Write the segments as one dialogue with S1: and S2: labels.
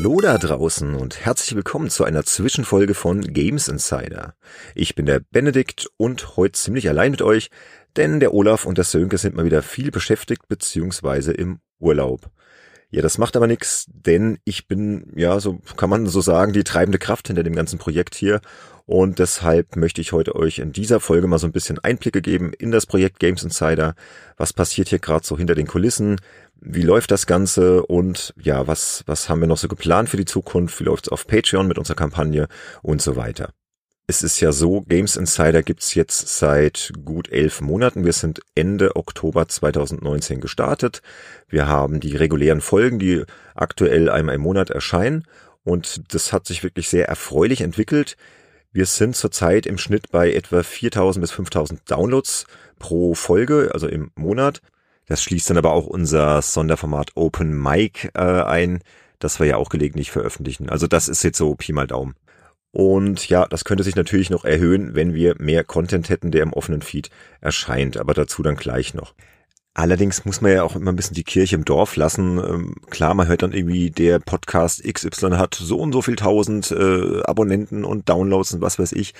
S1: Hallo da draußen und herzlich willkommen zu einer Zwischenfolge von Games Insider. Ich bin der Benedikt und heute ziemlich allein mit euch, denn der Olaf und der Sönke sind mal wieder viel beschäftigt beziehungsweise im Urlaub. Ja, das macht aber nichts, denn ich bin, ja, so kann man so sagen, die treibende Kraft hinter dem ganzen Projekt hier. Und deshalb möchte ich heute euch in dieser Folge mal so ein bisschen Einblicke geben in das Projekt Games Insider. Was passiert hier gerade so hinter den Kulissen? Wie läuft das Ganze? Und ja, was, was haben wir noch so geplant für die Zukunft? Wie läuft's auf Patreon mit unserer Kampagne und so weiter? Es ist ja so, Games Insider gibt's jetzt seit gut elf Monaten. Wir sind Ende Oktober 2019 gestartet. Wir haben die regulären Folgen, die aktuell einmal im Monat erscheinen. Und das hat sich wirklich sehr erfreulich entwickelt. Wir sind zurzeit im Schnitt bei etwa 4000 bis 5000 Downloads pro Folge, also im Monat. Das schließt dann aber auch unser Sonderformat Open Mic äh, ein, das wir ja auch gelegentlich veröffentlichen. Also das ist jetzt so Pi mal Daumen. Und ja, das könnte sich natürlich noch erhöhen, wenn wir mehr Content hätten, der im offenen Feed erscheint, aber dazu dann gleich noch. Allerdings muss man ja auch immer ein bisschen die Kirche im Dorf lassen. Ähm, klar, man hört dann irgendwie, der Podcast XY hat so und so viel tausend äh, Abonnenten und Downloads und was weiß ich.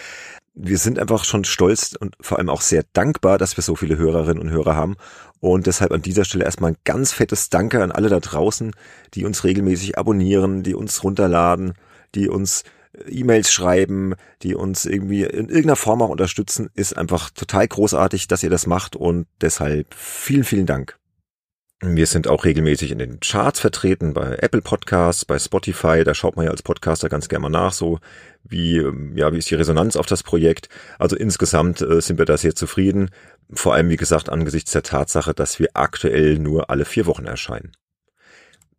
S1: Wir sind einfach schon stolz und vor allem auch sehr dankbar, dass wir so viele Hörerinnen und Hörer haben. Und deshalb an dieser Stelle erstmal ein ganz fettes Danke an alle da draußen, die uns regelmäßig abonnieren, die uns runterladen, die uns E-Mails schreiben, die uns irgendwie in irgendeiner Form auch unterstützen, ist einfach total großartig, dass ihr das macht und deshalb vielen, vielen Dank. Wir sind auch regelmäßig in den Charts vertreten, bei Apple Podcasts, bei Spotify, da schaut man ja als Podcaster ganz gerne mal nach, so wie, ähm, ja, wie ist die Resonanz auf das Projekt. Also insgesamt äh, sind wir da sehr zufrieden, vor allem wie gesagt angesichts der Tatsache, dass wir aktuell nur alle vier Wochen erscheinen.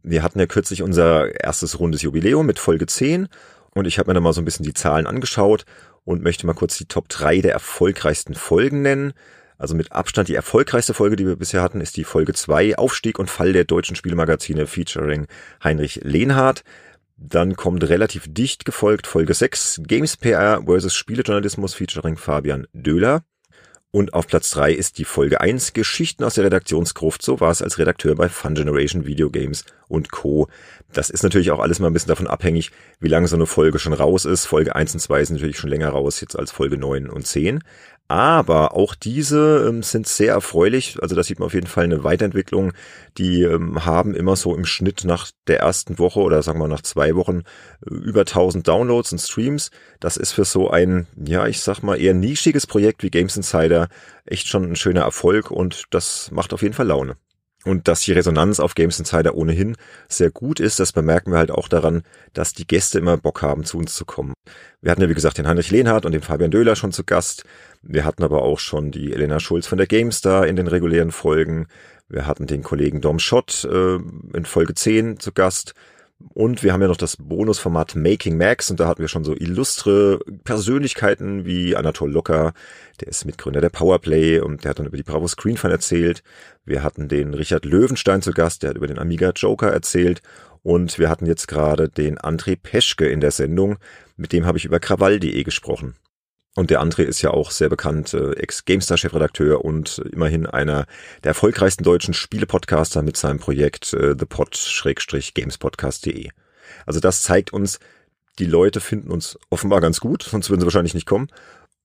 S1: Wir hatten ja kürzlich unser erstes rundes Jubiläum mit Folge 10 und ich habe mir da mal so ein bisschen die Zahlen angeschaut und möchte mal kurz die Top 3 der erfolgreichsten Folgen nennen. Also mit Abstand die erfolgreichste Folge, die wir bisher hatten, ist die Folge 2, Aufstieg und Fall der deutschen Spielmagazine featuring Heinrich Lehnhardt. Dann kommt relativ dicht gefolgt Folge 6, Games PR vs. Spielejournalismus featuring Fabian Döhler. Und auf Platz drei ist die Folge eins Geschichten aus der Redaktionsgruft. So war es als Redakteur bei Fun Generation Video Games und Co. Das ist natürlich auch alles mal ein bisschen davon abhängig, wie lange so eine Folge schon raus ist. Folge eins und zwei sind natürlich schon länger raus, jetzt als Folge neun und zehn. Aber auch diese ähm, sind sehr erfreulich. Also da sieht man auf jeden Fall eine Weiterentwicklung. Die ähm, haben immer so im Schnitt nach der ersten Woche oder sagen wir nach zwei Wochen äh, über 1000 Downloads und Streams. Das ist für so ein, ja, ich sag mal eher nischiges Projekt wie Games Insider echt schon ein schöner Erfolg und das macht auf jeden Fall Laune. Und dass die Resonanz auf Games Insider ohnehin sehr gut ist, das bemerken wir halt auch daran, dass die Gäste immer Bock haben, zu uns zu kommen. Wir hatten ja, wie gesagt, den Heinrich Lehnhardt und den Fabian Döhler schon zu Gast. Wir hatten aber auch schon die Elena Schulz von der GameStar in den regulären Folgen. Wir hatten den Kollegen Dom Schott äh, in Folge 10 zu Gast. Und wir haben ja noch das Bonusformat Making Max und da hatten wir schon so illustre Persönlichkeiten wie Anatol Locker, der ist Mitgründer der Powerplay und der hat dann über die Bravo Screen Fun erzählt. Wir hatten den Richard Löwenstein zu Gast, der hat über den Amiga Joker erzählt und wir hatten jetzt gerade den André Peschke in der Sendung, mit dem habe ich über krawall.de gesprochen. Und der André ist ja auch sehr bekannt, äh, Ex-GameStar-Chefredakteur und immerhin einer der erfolgreichsten deutschen Spiele-Podcaster mit seinem Projekt äh, thepod-gamespodcast.de. Also das zeigt uns, die Leute finden uns offenbar ganz gut, sonst würden sie wahrscheinlich nicht kommen.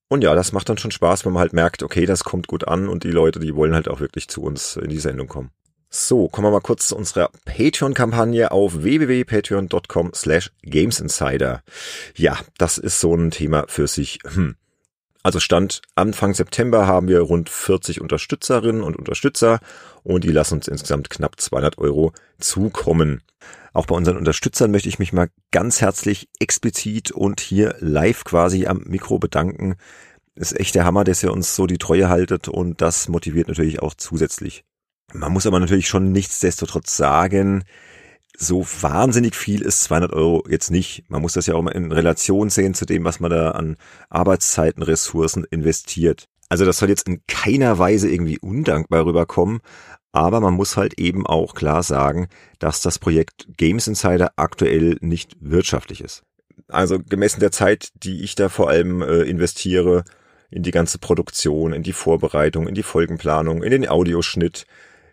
S1: Und ja, das macht dann schon Spaß, wenn man halt merkt, okay, das kommt gut an und die Leute, die wollen halt auch wirklich zu uns in die Sendung kommen. So, kommen wir mal kurz zu unserer Patreon-Kampagne auf www.patreon.com slash gamesinsider. Ja, das ist so ein Thema für sich. Hm. Also Stand Anfang September haben wir rund 40 Unterstützerinnen und Unterstützer und die lassen uns insgesamt knapp 200 Euro zukommen. Auch bei unseren Unterstützern möchte ich mich mal ganz herzlich explizit und hier live quasi am Mikro bedanken. Ist echt der Hammer, dass ihr uns so die Treue haltet und das motiviert natürlich auch zusätzlich. Man muss aber natürlich schon nichtsdestotrotz sagen, so wahnsinnig viel ist 200 Euro jetzt nicht. Man muss das ja auch mal in Relation sehen zu dem, was man da an Arbeitszeiten, Ressourcen investiert. Also das soll jetzt in keiner Weise irgendwie undankbar rüberkommen, aber man muss halt eben auch klar sagen, dass das Projekt Games Insider aktuell nicht wirtschaftlich ist. Also gemessen der Zeit, die ich da vor allem äh, investiere, in die ganze Produktion, in die Vorbereitung, in die Folgenplanung, in den Audioschnitt,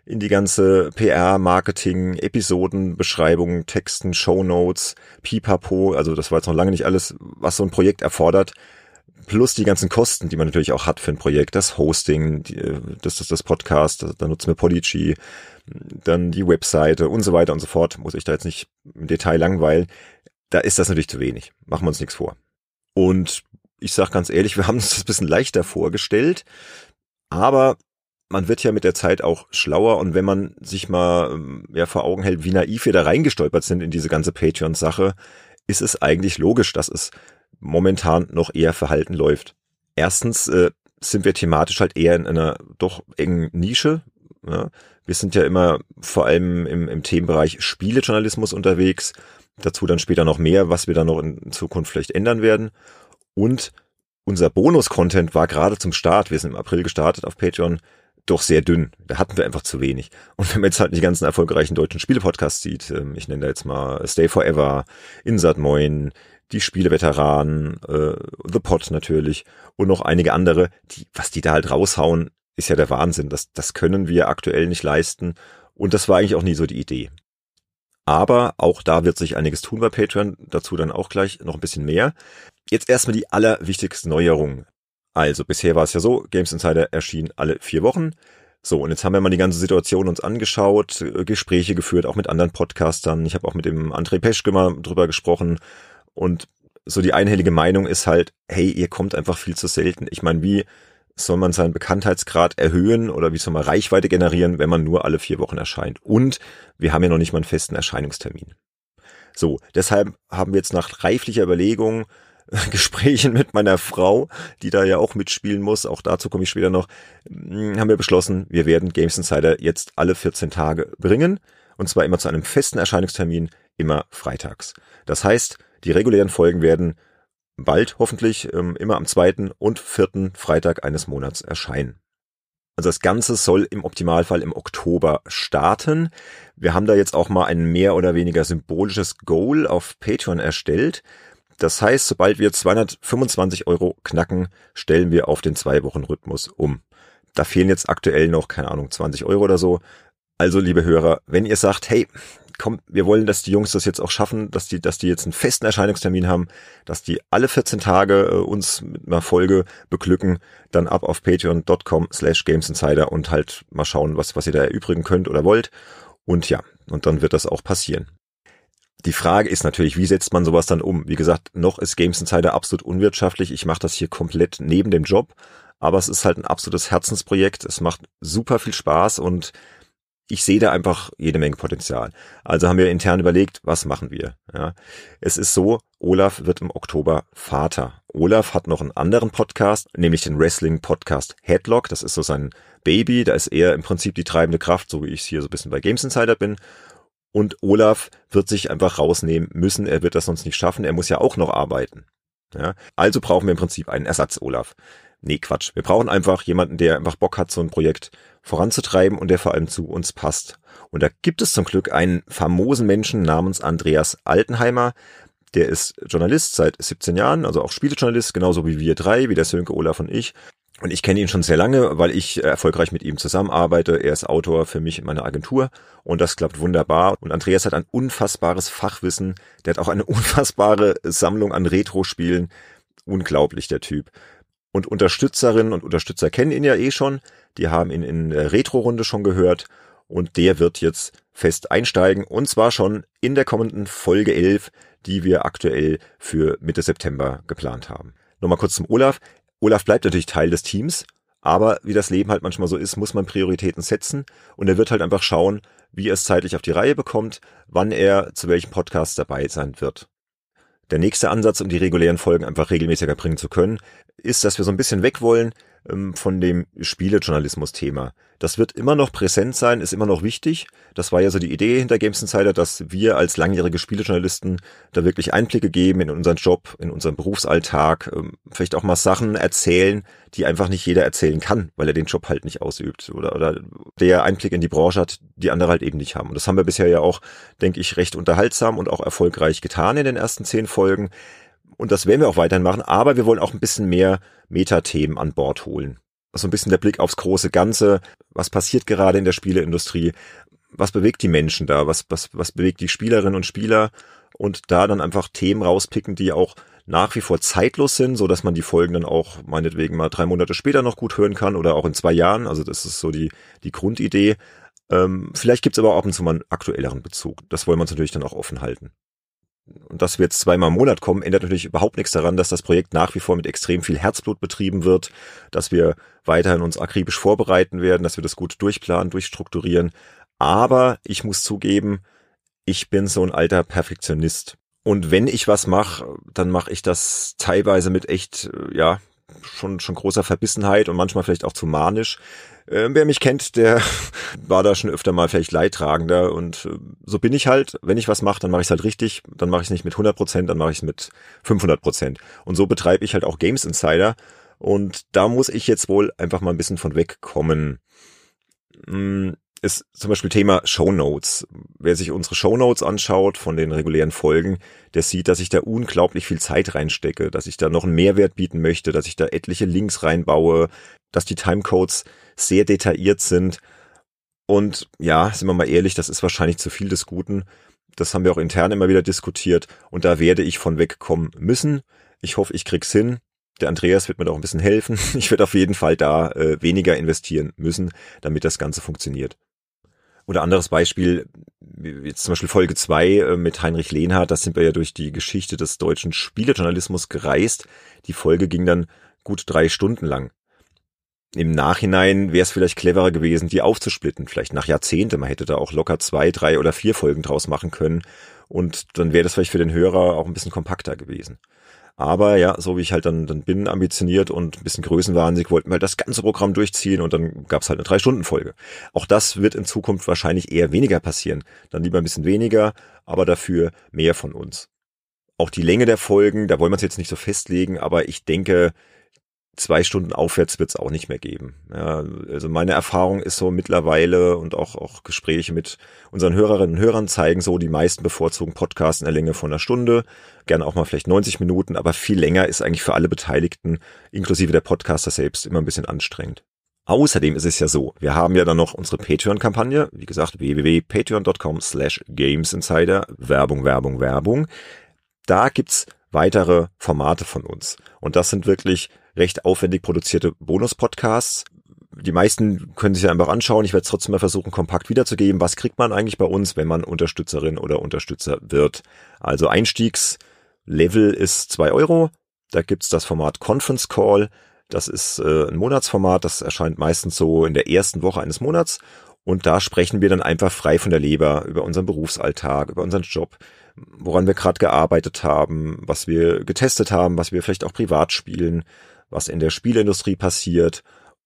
S1: in die ganze PR, Marketing, Episoden, Beschreibungen, Texten, Shownotes, Pipapo, also das war jetzt noch lange nicht alles, was so ein Projekt erfordert, plus die ganzen Kosten, die man natürlich auch hat für ein Projekt, das Hosting, die, das ist das Podcast, da nutzen wir Polygy, dann die Webseite und so weiter und so fort, muss ich da jetzt nicht im Detail langweilen, da ist das natürlich zu wenig, machen wir uns nichts vor. Und ich sage ganz ehrlich, wir haben uns das bisschen leichter vorgestellt, aber man wird ja mit der Zeit auch schlauer und wenn man sich mal ähm, ja, vor Augen hält, wie naiv wir da reingestolpert sind in diese ganze Patreon-Sache, ist es eigentlich logisch, dass es momentan noch eher verhalten läuft. Erstens äh, sind wir thematisch halt eher in einer doch engen Nische. Ja. Wir sind ja immer vor allem im, im Themenbereich Spielejournalismus unterwegs. Dazu dann später noch mehr, was wir dann noch in Zukunft vielleicht ändern werden. Und unser Bonus-Content war gerade zum Start, wir sind im April gestartet auf Patreon, doch sehr dünn. Da hatten wir einfach zu wenig. Und wenn man jetzt halt die ganzen erfolgreichen deutschen Spiele-Podcasts sieht, ähm, ich nenne da jetzt mal Stay Forever, Insert Moin, die Spieleveteranen, äh, The Pod natürlich und noch einige andere, die, was die da halt raushauen, ist ja der Wahnsinn. Das, das können wir aktuell nicht leisten. Und das war eigentlich auch nie so die Idee. Aber auch da wird sich einiges tun bei Patreon, dazu dann auch gleich noch ein bisschen mehr. Jetzt erstmal die allerwichtigsten Neuerungen. Also bisher war es ja so, Games Insider erschien alle vier Wochen. So, und jetzt haben wir mal die ganze Situation uns angeschaut, äh, Gespräche geführt, auch mit anderen Podcastern. Ich habe auch mit dem André Peschke mal drüber gesprochen. Und so die einhellige Meinung ist halt, hey, ihr kommt einfach viel zu selten. Ich meine, wie soll man seinen Bekanntheitsgrad erhöhen oder wie soll man Reichweite generieren, wenn man nur alle vier Wochen erscheint? Und wir haben ja noch nicht mal einen festen Erscheinungstermin. So, deshalb haben wir jetzt nach reiflicher Überlegung Gesprächen mit meiner Frau, die da ja auch mitspielen muss, auch dazu komme ich später noch, hm, haben wir beschlossen, wir werden Games Insider jetzt alle 14 Tage bringen. Und zwar immer zu einem festen Erscheinungstermin, immer freitags. Das heißt, die regulären Folgen werden bald hoffentlich ähm, immer am zweiten und vierten Freitag eines Monats erscheinen. Also das Ganze soll im Optimalfall im Oktober starten. Wir haben da jetzt auch mal ein mehr oder weniger symbolisches Goal auf Patreon erstellt. Das heißt, sobald wir 225 Euro knacken, stellen wir auf den Zwei-Wochen-Rhythmus um. Da fehlen jetzt aktuell noch, keine Ahnung, 20 Euro oder so. Also, liebe Hörer, wenn ihr sagt, hey, komm, wir wollen, dass die Jungs das jetzt auch schaffen, dass die, dass die jetzt einen festen Erscheinungstermin haben, dass die alle 14 Tage äh, uns mit einer Folge beglücken, dann ab auf patreon.com slash gamesinsider und halt mal schauen, was, was ihr da erübrigen könnt oder wollt. Und ja, und dann wird das auch passieren. Die Frage ist natürlich, wie setzt man sowas dann um? Wie gesagt, noch ist Games Insider absolut unwirtschaftlich. Ich mache das hier komplett neben dem Job, aber es ist halt ein absolutes Herzensprojekt. Es macht super viel Spaß und ich sehe da einfach jede Menge Potenzial. Also haben wir intern überlegt, was machen wir? Ja, es ist so, Olaf wird im Oktober Vater. Olaf hat noch einen anderen Podcast, nämlich den Wrestling Podcast Headlock. Das ist so sein Baby. Da ist er im Prinzip die treibende Kraft, so wie ich hier so ein bisschen bei Games Insider bin. Und Olaf wird sich einfach rausnehmen müssen. Er wird das sonst nicht schaffen. Er muss ja auch noch arbeiten. Ja, also brauchen wir im Prinzip einen Ersatz, Olaf. Nee, Quatsch. Wir brauchen einfach jemanden, der einfach Bock hat, so ein Projekt voranzutreiben und der vor allem zu uns passt. Und da gibt es zum Glück einen famosen Menschen namens Andreas Altenheimer. Der ist Journalist seit 17 Jahren, also auch Spielejournalist, genauso wie wir drei, wie der Sönke, Olaf und ich. Und ich kenne ihn schon sehr lange, weil ich erfolgreich mit ihm zusammenarbeite. Er ist Autor für mich in meiner Agentur und das klappt wunderbar. Und Andreas hat ein unfassbares Fachwissen. Der hat auch eine unfassbare Sammlung an Retro-Spielen. Unglaublich, der Typ. Und Unterstützerinnen und Unterstützer kennen ihn ja eh schon. Die haben ihn in der Retro-Runde schon gehört. Und der wird jetzt fest einsteigen. Und zwar schon in der kommenden Folge 11, die wir aktuell für Mitte September geplant haben. Nochmal kurz zum Olaf. Olaf bleibt natürlich Teil des Teams, aber wie das Leben halt manchmal so ist, muss man Prioritäten setzen und er wird halt einfach schauen, wie er es zeitlich auf die Reihe bekommt, wann er zu welchem Podcast dabei sein wird. Der nächste Ansatz, um die regulären Folgen einfach regelmäßiger bringen zu können, ist, dass wir so ein bisschen weg wollen von dem Spielejournalismus-Thema. Das wird immer noch präsent sein, ist immer noch wichtig. Das war ja so die Idee hinter Games Insider, dass wir als langjährige Spielejournalisten da wirklich Einblicke geben in unseren Job, in unseren Berufsalltag, ähm, vielleicht auch mal Sachen erzählen, die einfach nicht jeder erzählen kann, weil er den Job halt nicht ausübt oder, oder der Einblick in die Branche hat, die andere halt eben nicht haben. Und das haben wir bisher ja auch, denke ich, recht unterhaltsam und auch erfolgreich getan in den ersten zehn Folgen. Und das werden wir auch weiterhin machen, aber wir wollen auch ein bisschen mehr Metathemen an Bord holen. so ein bisschen der Blick aufs große Ganze. Was passiert gerade in der Spieleindustrie? Was bewegt die Menschen da? Was, was, was bewegt die Spielerinnen und Spieler? Und da dann einfach Themen rauspicken, die auch nach wie vor zeitlos sind, so dass man die Folgen dann auch meinetwegen mal drei Monate später noch gut hören kann oder auch in zwei Jahren. Also das ist so die, die Grundidee. Ähm, vielleicht gibt's aber auch ab und zu mal einen aktuelleren Bezug. Das wollen wir uns natürlich dann auch offen halten. Und dass wir jetzt zweimal im Monat kommen, ändert natürlich überhaupt nichts daran, dass das Projekt nach wie vor mit extrem viel Herzblut betrieben wird, dass wir weiterhin uns akribisch vorbereiten werden, dass wir das gut durchplanen, durchstrukturieren. Aber ich muss zugeben, ich bin so ein alter Perfektionist. Und wenn ich was mache, dann mache ich das teilweise mit echt, äh, ja, schon, schon großer Verbissenheit und manchmal vielleicht auch zu manisch. Äh, wer mich kennt, der war da schon öfter mal vielleicht leidtragender und äh, so bin ich halt. Wenn ich was mache, dann mache ich es halt richtig. Dann mache ich es nicht mit 100 Prozent, dann mache ich es mit 500 Prozent. Und so betreibe ich halt auch Games Insider. Und da muss ich jetzt wohl einfach mal ein bisschen von wegkommen. Hm, ist zum Beispiel Thema Show Notes. Wer sich unsere Show Notes anschaut von den regulären Folgen, der sieht, dass ich da unglaublich viel Zeit reinstecke, dass ich da noch einen Mehrwert bieten möchte, dass ich da etliche Links reinbaue, dass die Timecodes sehr detailliert sind. Und ja, sind wir mal ehrlich, das ist wahrscheinlich zu viel des Guten. Das haben wir auch intern immer wieder diskutiert und da werde ich von wegkommen müssen. Ich hoffe, ich krieg's hin. Der Andreas wird mir doch ein bisschen helfen. Ich werde auf jeden Fall da äh, weniger investieren müssen, damit das Ganze funktioniert. Oder anderes Beispiel, jetzt zum Beispiel Folge zwei äh, mit Heinrich Lehnhardt, da sind wir ja durch die Geschichte des deutschen Spielejournalismus gereist. Die Folge ging dann gut drei Stunden lang. Im Nachhinein wäre es vielleicht cleverer gewesen, die aufzusplitten, vielleicht nach Jahrzehnte. Man hätte da auch locker zwei, drei oder vier Folgen draus machen können. Und dann wäre das vielleicht für den Hörer auch ein bisschen kompakter gewesen. Aber ja, so wie ich halt dann, dann bin, ambitioniert und ein bisschen größenwahnsinnig, wollten wir halt das ganze Programm durchziehen und dann gab es halt eine Drei-Stunden-Folge. Auch das wird in Zukunft wahrscheinlich eher weniger passieren. Dann lieber ein bisschen weniger, aber dafür mehr von uns. Auch die Länge der Folgen, da wollen wir es jetzt nicht so festlegen, aber ich denke, zwei Stunden aufwärts wird es auch nicht mehr geben. Ja, also meine Erfahrung ist so mittlerweile und auch, auch Gespräche mit unseren Hörerinnen und Hörern zeigen so, die meisten bevorzugen Podcasts in der Länge von einer Stunde, gerne auch mal vielleicht 90 Minuten, aber viel länger ist eigentlich für alle Beteiligten, inklusive der Podcaster selbst, immer ein bisschen anstrengend. Außerdem ist es ja so, wir haben ja dann noch unsere Patreon-Kampagne, wie gesagt, www.patreon.com slash gamesinsider, Werbung, Werbung, Werbung. Da gibt's weitere Formate von uns. Und das sind wirklich recht aufwendig produzierte Bonus-Podcasts. Die meisten können sich einfach anschauen. Ich werde es trotzdem mal versuchen, kompakt wiederzugeben. Was kriegt man eigentlich bei uns, wenn man Unterstützerin oder Unterstützer wird? Also Einstiegslevel ist zwei Euro. Da gibt's das Format Conference Call. Das ist äh, ein Monatsformat. Das erscheint meistens so in der ersten Woche eines Monats. Und da sprechen wir dann einfach frei von der Leber über unseren Berufsalltag, über unseren Job, woran wir gerade gearbeitet haben, was wir getestet haben, was wir vielleicht auch privat spielen, was in der Spielindustrie passiert.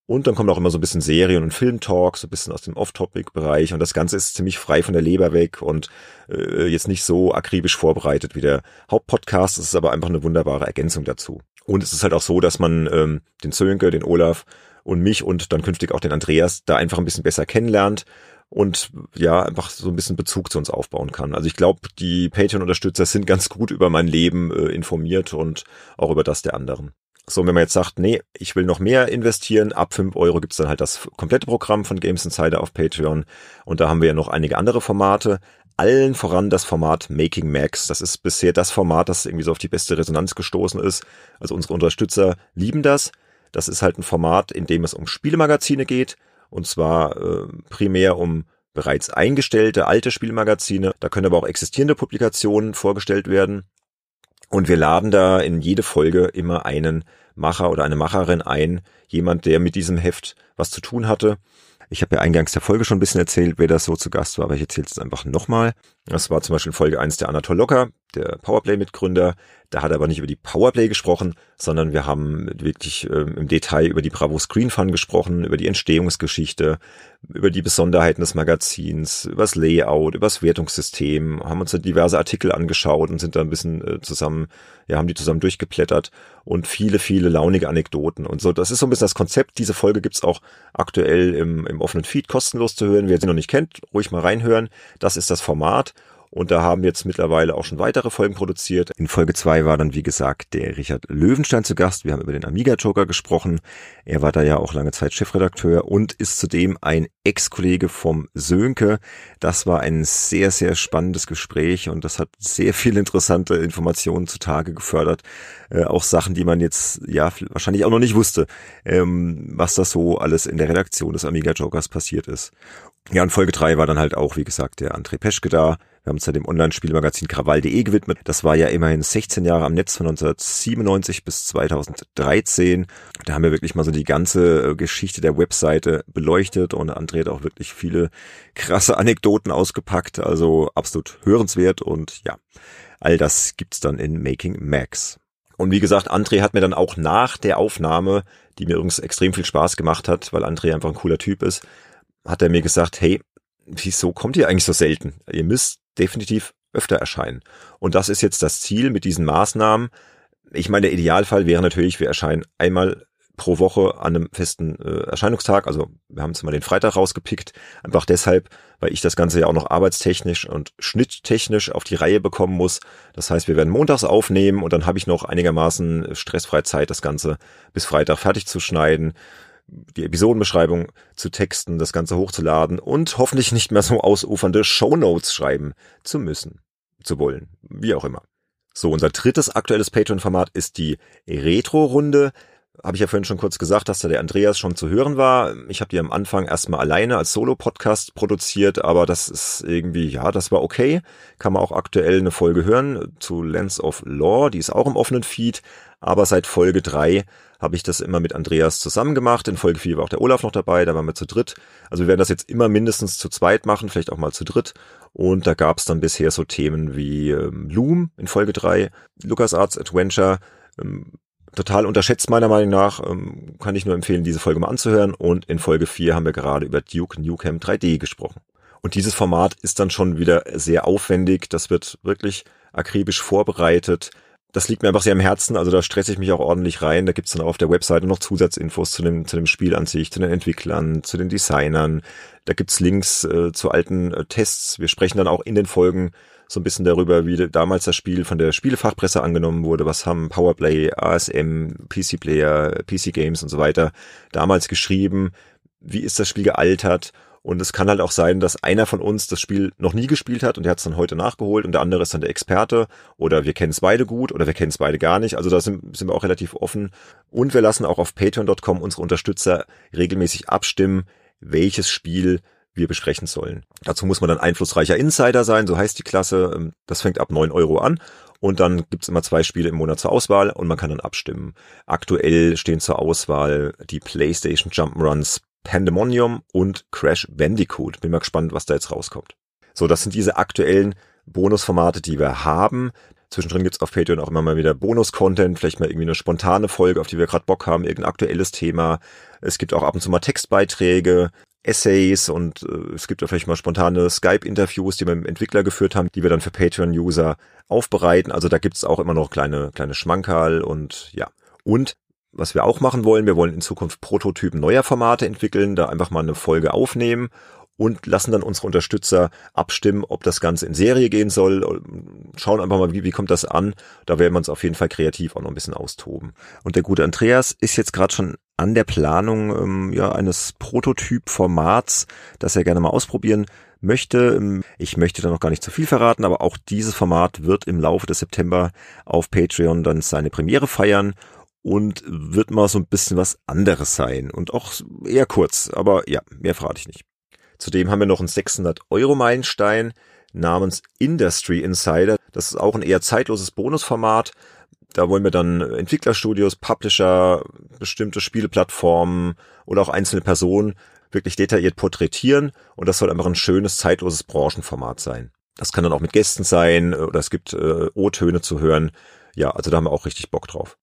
S1: Und dann kommt auch immer so ein bisschen Serien- und Filmtalk, so ein bisschen aus dem Off-Topic-Bereich. Und das Ganze ist ziemlich frei von der Leber weg und äh, jetzt nicht so akribisch vorbereitet wie der Hauptpodcast. Es ist aber einfach eine wunderbare Ergänzung dazu. Und es ist halt auch so, dass man ähm, den Zönke, den Olaf und mich und dann künftig auch den Andreas da einfach ein bisschen besser kennenlernt und ja, einfach so ein bisschen Bezug zu uns aufbauen kann. Also ich glaube, die Patreon-Unterstützer sind ganz gut über mein Leben äh, informiert und auch über das der anderen. So, wenn man jetzt sagt, nee, ich will noch mehr investieren, ab fünf Euro gibt's dann halt das komplette Programm von Games Insider auf Patreon. Und da haben wir ja noch einige andere Formate. Allen voran das Format Making Max. Das ist bisher das Format, das irgendwie so auf die beste Resonanz gestoßen ist. Also unsere Unterstützer lieben das. Das ist halt ein Format, in dem es um Spielemagazine geht. Und zwar äh, primär um bereits eingestellte alte Spielmagazine. Da können aber auch existierende Publikationen vorgestellt werden. Und wir laden da in jede Folge immer einen Macher oder eine Macherin ein, jemand, der mit diesem Heft was zu tun hatte. Ich habe ja eingangs der Folge schon ein bisschen erzählt, wer das so zu Gast war, aber ich erzähle es einfach nochmal. Das war zum Beispiel Folge 1 der Anatol Locker, der Powerplay-Mitgründer. Da hat er aber nicht über die Powerplay gesprochen, sondern wir haben wirklich ähm, im Detail über die Bravo Screen Fun gesprochen, über die Entstehungsgeschichte, über die Besonderheiten des Magazins, über das Layout, über das Wertungssystem, haben uns da diverse Artikel angeschaut und sind da ein bisschen äh, zusammen, ja, haben die zusammen durchgeplättert und viele, viele launige Anekdoten und so. Das ist so ein bisschen das Konzept. Diese Folge gibt's auch aktuell im, im offenen Feed kostenlos zu hören. Wer sie noch nicht kennt, ruhig mal reinhören. Das ist das Format. Und da haben jetzt mittlerweile auch schon weitere Folgen produziert. In Folge zwei war dann, wie gesagt, der Richard Löwenstein zu Gast. Wir haben über den Amiga Joker gesprochen. Er war da ja auch lange Zeit Chefredakteur und ist zudem ein Ex-Kollege vom Sönke. Das war ein sehr, sehr spannendes Gespräch und das hat sehr viele interessante Informationen zutage gefördert. Äh, auch Sachen, die man jetzt ja wahrscheinlich auch noch nicht wusste, ähm, was da so alles in der Redaktion des Amiga Jokers passiert ist. Ja, und Folge drei war dann halt auch, wie gesagt, der André Peschke da. Wir haben uns ja dem Online-Spielmagazin Krawall.de gewidmet. Das war ja immerhin 16 Jahre am Netz von 1997 bis 2013. Da haben wir wirklich mal so die ganze äh, Geschichte der Webseite beleuchtet und André hat auch wirklich viele krasse Anekdoten ausgepackt. Also absolut hörenswert und ja, all das gibt's dann in Making Max. Und wie gesagt, André hat mir dann auch nach der Aufnahme, die mir übrigens extrem viel Spaß gemacht hat, weil André einfach ein cooler Typ ist, hat er mir gesagt, hey, wieso kommt ihr eigentlich so selten? Ihr müsst definitiv öfter erscheinen. Und das ist jetzt das Ziel mit diesen Maßnahmen. Ich meine, der Idealfall wäre natürlich, wir erscheinen einmal pro Woche an einem festen äh, Erscheinungstag. Also wir haben jetzt mal den Freitag rausgepickt. Einfach deshalb, weil ich das Ganze ja auch noch arbeitstechnisch und schnitttechnisch auf die Reihe bekommen muss. Das heißt, wir werden montags aufnehmen und dann habe ich noch einigermaßen stressfrei Zeit, das Ganze bis Freitag fertig zu schneiden die Episodenbeschreibung zu texten, das Ganze hochzuladen und hoffentlich nicht mehr so ausufernde Shownotes schreiben zu müssen, zu wollen, wie auch immer. So, unser drittes aktuelles Patreon-Format ist die Retro-Runde. Habe ich ja vorhin schon kurz gesagt, dass da der Andreas schon zu hören war. Ich habe die am Anfang erstmal alleine als Solo-Podcast produziert, aber das ist irgendwie, ja, das war okay. Kann man auch aktuell eine Folge hören zu Lens of Law, die ist auch im offenen Feed. Aber seit Folge drei habe ich das immer mit Andreas zusammen gemacht. In Folge 4 war auch der Olaf noch dabei, da waren wir zu dritt. Also wir werden das jetzt immer mindestens zu zweit machen, vielleicht auch mal zu dritt. Und da gab es dann bisher so Themen wie ähm, Loom in Folge 3, LucasArts Adventure, ähm, total unterschätzt meiner Meinung nach, ähm, kann ich nur empfehlen, diese Folge mal anzuhören. Und in Folge 4 haben wir gerade über Duke Nukem 3D gesprochen. Und dieses Format ist dann schon wieder sehr aufwendig. Das wird wirklich akribisch vorbereitet das liegt mir einfach sehr am Herzen, also da stresse ich mich auch ordentlich rein. Da gibt's dann auf der Webseite noch Zusatzinfos zu dem, zu dem Spiel an sich, zu den Entwicklern, zu den Designern. Da gibt's Links äh, zu alten äh, Tests. Wir sprechen dann auch in den Folgen so ein bisschen darüber, wie damals das Spiel von der Spielefachpresse angenommen wurde. Was haben Powerplay, ASM, PC Player, PC Games und so weiter damals geschrieben? Wie ist das Spiel gealtert? Und es kann halt auch sein, dass einer von uns das Spiel noch nie gespielt hat und der hat es dann heute nachgeholt und der andere ist dann der Experte oder wir kennen es beide gut oder wir kennen es beide gar nicht. Also da sind, sind wir auch relativ offen. Und wir lassen auch auf patreon.com unsere Unterstützer regelmäßig abstimmen, welches Spiel wir besprechen sollen. Dazu muss man dann einflussreicher Insider sein, so heißt die Klasse. Ähm, das fängt ab neun Euro an. Und dann gibt's immer zwei Spiele im Monat zur Auswahl und man kann dann abstimmen. Aktuell stehen zur Auswahl die PlayStation Jump'n'Runs Pandemonium und Crash Bandicoot. Bin mal gespannt, was da jetzt rauskommt. So, das sind diese aktuellen Bonusformate, die wir haben. Zwischendrin gibt's auf Patreon auch immer mal wieder Bonus-Content, vielleicht mal irgendwie eine spontane Folge, auf die wir gerade Bock haben, irgendein aktuelles Thema. Es gibt auch ab und zu mal Textbeiträge, Essays und äh, es gibt auch vielleicht mal spontane Skype-Interviews, die wir mit dem Entwickler geführt haben, die wir dann für Patreon-User aufbereiten. Also da gibt's auch immer noch kleine, kleine Schmankerl und ja. Und was wir auch machen wollen, wir wollen in Zukunft Prototypen neuer Formate entwickeln, da einfach mal eine Folge aufnehmen und lassen dann unsere Unterstützer abstimmen, ob das Ganze in Serie gehen soll. Schauen einfach mal, wie, wie kommt das an. Da werden wir uns auf jeden Fall kreativ auch noch ein bisschen austoben. Und der gute Andreas ist jetzt gerade schon an der Planung ähm, ja, eines Prototyp-Formats, das er gerne mal ausprobieren möchte. Ähm, ich möchte da noch gar nicht zu viel verraten, aber auch dieses Format wird im Laufe des September auf Patreon dann seine Premiere feiern und wird mal so ein bisschen was anderes sein und auch eher kurz, aber ja, mehr verrate ich nicht. Zudem haben wir noch einen 600 Euro Meilenstein namens Industry Insider. Das ist auch ein eher zeitloses Bonusformat. Da wollen wir dann Entwicklerstudios, Publisher, bestimmte Spieleplattformen oder auch einzelne Personen wirklich detailliert porträtieren und das soll einfach ein schönes zeitloses Branchenformat sein. Das kann dann auch mit Gästen sein oder es gibt äh, O-Töne zu hören. Ja, also da haben wir auch richtig Bock drauf.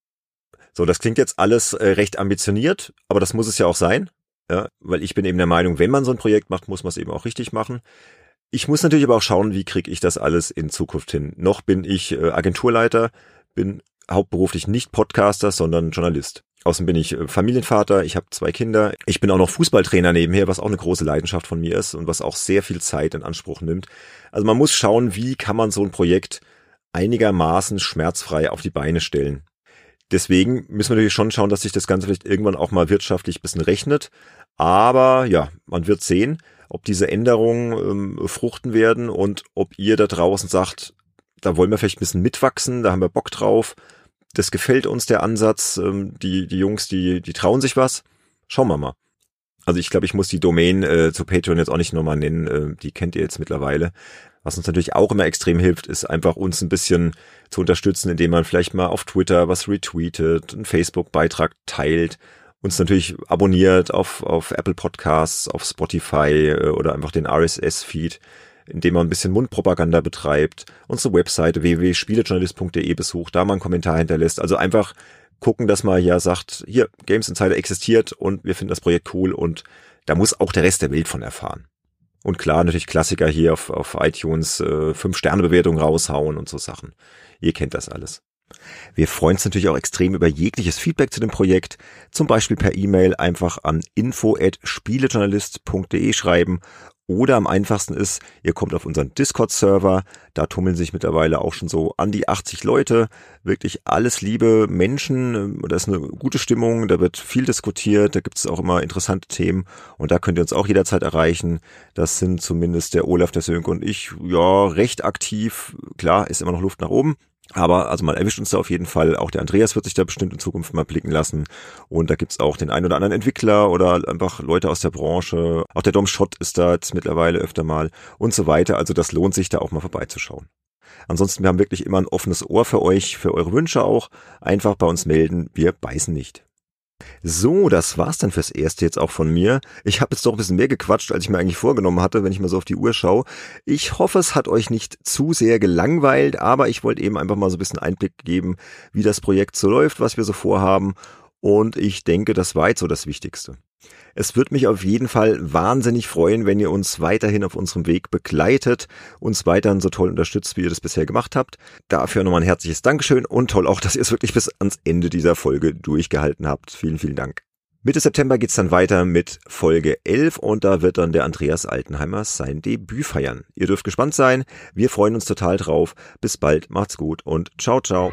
S1: So, das klingt jetzt alles äh, recht ambitioniert, aber das muss es ja auch sein. Ja, weil ich bin eben der Meinung, wenn man so ein Projekt macht, muss man es eben auch richtig machen. Ich muss natürlich aber auch schauen, wie kriege ich das alles in Zukunft hin. Noch bin ich äh, Agenturleiter, bin hauptberuflich nicht Podcaster, sondern Journalist. Außerdem bin ich äh, Familienvater, ich habe zwei Kinder. Ich bin auch noch Fußballtrainer nebenher, was auch eine große Leidenschaft von mir ist und was auch sehr viel Zeit in Anspruch nimmt. Also man muss schauen, wie kann man so ein Projekt einigermaßen schmerzfrei auf die Beine stellen. Deswegen müssen wir natürlich schon schauen, dass sich das Ganze vielleicht irgendwann auch mal wirtschaftlich bisschen rechnet. Aber ja, man wird sehen, ob diese Änderungen ähm, fruchten werden und ob ihr da draußen sagt, da wollen wir vielleicht ein bisschen mitwachsen, da haben wir Bock drauf das gefällt uns der Ansatz. Ähm, die, die Jungs, die, die trauen sich was. Schauen wir mal. Also ich glaube, ich muss die Domain äh, zu Patreon jetzt auch nicht nochmal nennen. Äh, die kennt ihr jetzt mittlerweile. Was uns natürlich auch immer extrem hilft, ist einfach uns ein bisschen zu unterstützen, indem man vielleicht mal auf Twitter was retweetet, einen Facebook-Beitrag teilt, uns natürlich abonniert auf, auf Apple Podcasts, auf Spotify äh, oder einfach den RSS-Feed indem man ein bisschen Mundpropaganda betreibt, unsere Webseite www.spielejournalist.de besucht, da mal einen Kommentar hinterlässt. Also einfach gucken, dass man ja sagt, hier, Games Insider existiert und wir finden das Projekt cool und da muss auch der Rest der Welt von erfahren. Und klar, natürlich Klassiker hier auf, auf iTunes, äh, 5-Sterne-Bewertung raushauen und so Sachen. Ihr kennt das alles. Wir freuen uns natürlich auch extrem über jegliches Feedback zu dem Projekt, zum Beispiel per E-Mail einfach an info@spielejournalist.de schreiben oder am einfachsten ist, ihr kommt auf unseren Discord-Server, da tummeln sich mittlerweile auch schon so an die 80 Leute, wirklich alles liebe Menschen, da ist eine gute Stimmung, da wird viel diskutiert, da gibt es auch immer interessante Themen und da könnt ihr uns auch jederzeit erreichen. Das sind zumindest der Olaf, der Sönke und ich, ja, recht aktiv. Klar, ist immer noch Luft nach oben, aber also man erwischt uns da auf jeden Fall. Auch der Andreas wird sich da bestimmt in Zukunft mal blicken lassen. Und da gibt's auch den einen oder anderen Entwickler oder einfach Leute aus der Branche. Auch der Dom Schott ist da jetzt mittlerweile öfter mal und so weiter. Also das lohnt sich da auch mal vorbeizuschauen. Ansonsten, wir haben wirklich immer ein offenes Ohr für euch, für eure Wünsche auch. Einfach bei uns melden. Wir beißen nicht. So, das war's dann fürs Erste jetzt auch von mir. Ich habe jetzt doch ein bisschen mehr gequatscht, als ich mir eigentlich vorgenommen hatte, wenn ich mal so auf die Uhr schaue. Ich hoffe, es hat euch nicht zu sehr gelangweilt, aber ich wollte eben einfach mal so ein bisschen Einblick geben, wie das Projekt so läuft, was wir so vorhaben. Und ich denke, das war jetzt so das Wichtigste. Es wird mich auf jeden Fall wahnsinnig freuen, wenn ihr uns weiterhin auf unserem Weg begleitet, uns weiterhin so toll unterstützt, wie ihr das bisher gemacht habt. Dafür nochmal ein herzliches Dankeschön und toll auch, dass ihr es wirklich bis ans Ende dieser Folge durchgehalten habt. Vielen, vielen Dank. Mitte September geht's dann weiter mit Folge 11 und da wird dann der Andreas Altenheimer sein Debüt feiern. Ihr dürft gespannt sein. Wir freuen uns total drauf. Bis bald, macht's gut und ciao, ciao.